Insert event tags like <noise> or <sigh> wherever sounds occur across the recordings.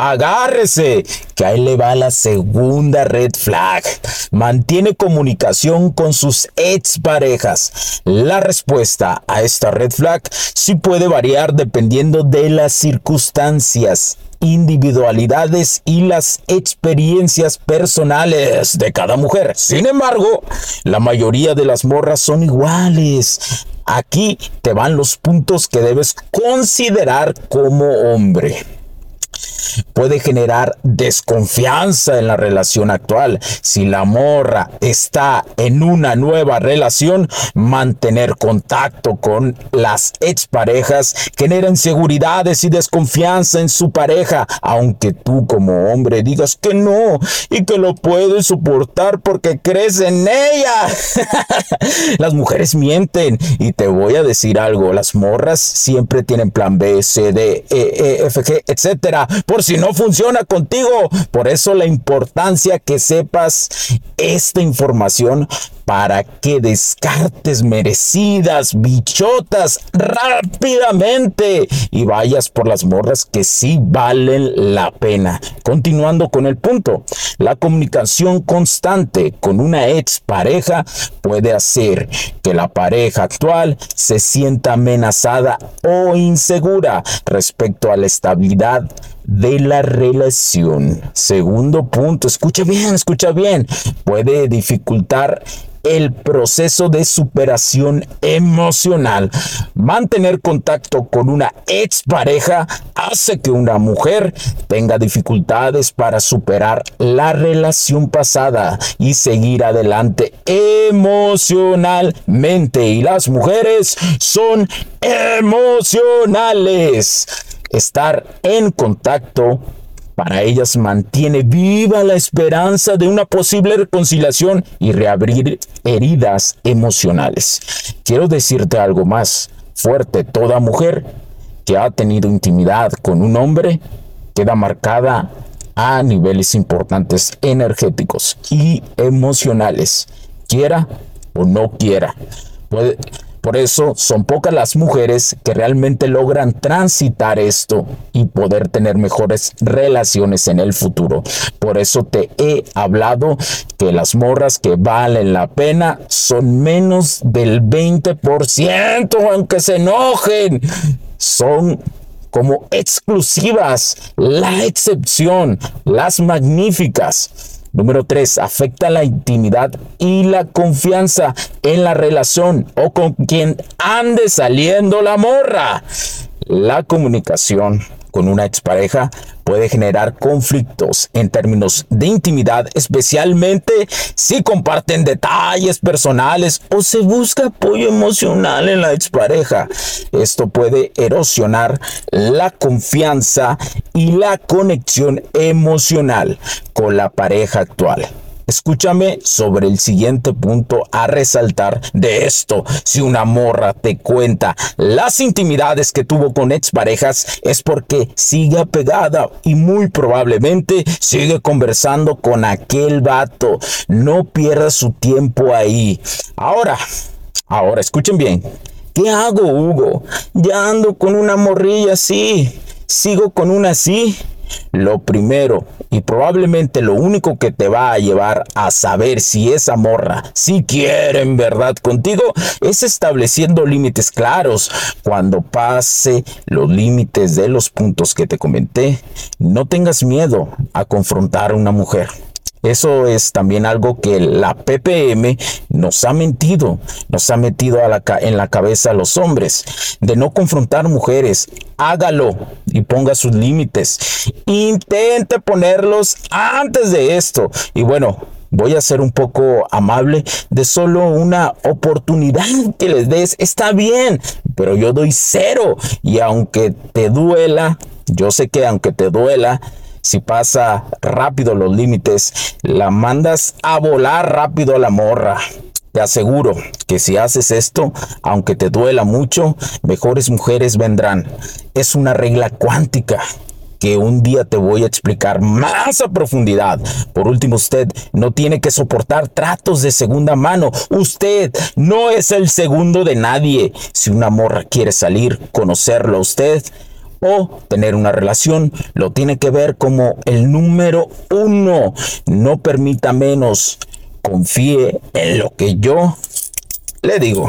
Agárrese, que ahí le va la segunda red flag. Mantiene comunicación con sus exparejas. La respuesta a esta red flag sí puede variar dependiendo de las circunstancias individualidades y las experiencias personales de cada mujer. Sin embargo, la mayoría de las morras son iguales. Aquí te van los puntos que debes considerar como hombre puede generar desconfianza en la relación actual. Si la morra está en una nueva relación, mantener contacto con las exparejas genera inseguridades y desconfianza en su pareja, aunque tú como hombre digas que no y que lo puedes soportar porque crees en ella. <laughs> las mujeres mienten y te voy a decir algo, las morras siempre tienen plan B, C, D, E, E F, G, etcétera, por si no funciona contigo. Por eso la importancia que sepas esta información para que descartes merecidas bichotas rápidamente y vayas por las morras que sí valen la pena. Continuando con el punto, la comunicación constante con una ex pareja puede hacer que la pareja actual se sienta amenazada o insegura respecto a la estabilidad de la relación. Segundo punto, escucha bien, escucha bien, puede dificultar el proceso de superación emocional. Mantener contacto con una expareja hace que una mujer tenga dificultades para superar la relación pasada y seguir adelante emocionalmente. Y las mujeres son emocionales. Estar en contacto para ellas mantiene viva la esperanza de una posible reconciliación y reabrir heridas emocionales. Quiero decirte algo más fuerte. Toda mujer que ha tenido intimidad con un hombre queda marcada a niveles importantes energéticos y emocionales, quiera o no quiera. Por eso son pocas las mujeres que realmente logran transitar esto y poder tener mejores relaciones en el futuro. Por eso te he hablado que las morras que valen la pena son menos del 20%, aunque se enojen. Son como exclusivas, la excepción, las magníficas. Número 3. Afecta la intimidad y la confianza en la relación o con quien ande saliendo la morra. La comunicación con una expareja puede generar conflictos en términos de intimidad, especialmente si comparten detalles personales o se busca apoyo emocional en la expareja. Esto puede erosionar la confianza y la conexión emocional con la pareja actual. Escúchame sobre el siguiente punto a resaltar de esto. Si una morra te cuenta las intimidades que tuvo con exparejas es porque sigue apegada y muy probablemente sigue conversando con aquel vato. No pierda su tiempo ahí. Ahora, ahora escuchen bien ¿Qué hago, Hugo? Ya ando con una morrilla así. ¿Sigo con una así? Lo primero y probablemente lo único que te va a llevar a saber si esa morra si quiere en verdad contigo es estableciendo límites claros. Cuando pase los límites de los puntos que te comenté, no tengas miedo a confrontar a una mujer. Eso es también algo que la PPM nos ha mentido, nos ha metido a la en la cabeza a los hombres, de no confrontar mujeres. Hágalo y ponga sus límites. Intente ponerlos antes de esto. Y bueno, voy a ser un poco amable de solo una oportunidad que les des. Está bien, pero yo doy cero. Y aunque te duela, yo sé que aunque te duela, si pasa rápido los límites, la mandas a volar rápido a la morra. Te aseguro que si haces esto, aunque te duela mucho, mejores mujeres vendrán. Es una regla cuántica que un día te voy a explicar más a profundidad. Por último, usted no tiene que soportar tratos de segunda mano. Usted no es el segundo de nadie. Si una morra quiere salir, conocerlo a usted, o tener una relación, lo tiene que ver como el número uno. No permita menos. Confíe en lo que yo le digo.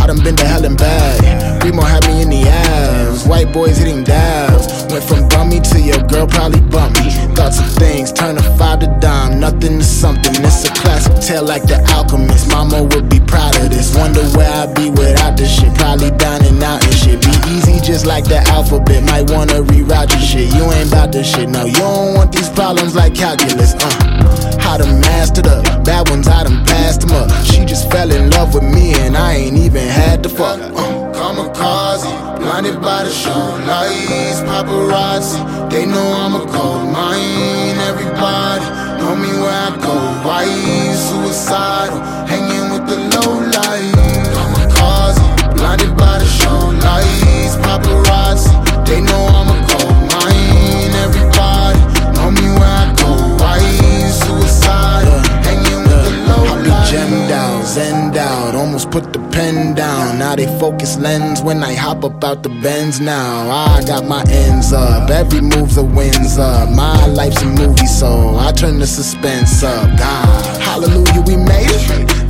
I done been to hell and back. Remo had me in the ass. White boys hitting dabs. Went from bummy to your girl probably bump me. Thoughts of things, turn a five to dime. Nothing to something. It's a classic tale like the alchemist. Mama would be proud of this. Wonder where I'd be without this shit. Probably dining out and shit. Be easy just like the alphabet. Might wanna rewrite your shit. You ain't about this shit. No, you don't want these problems like calculus. Uh, how to master the bad ones, I done passed them up. She just fell in love with me and I ain't blinded by the show lights, paparazzi. They know I'm a cold mine. Everybody know me where I go. Focus lens when I hop up out the bends now. I got my ends up, every move's a wins up. My life's a movie, so I turn the suspense up. God, hallelujah, we made it.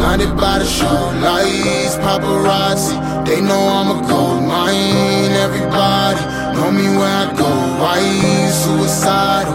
blinded by the show lights, paparazzi. They know I'm a gold mine. Everybody know me where I go. Why suicidal?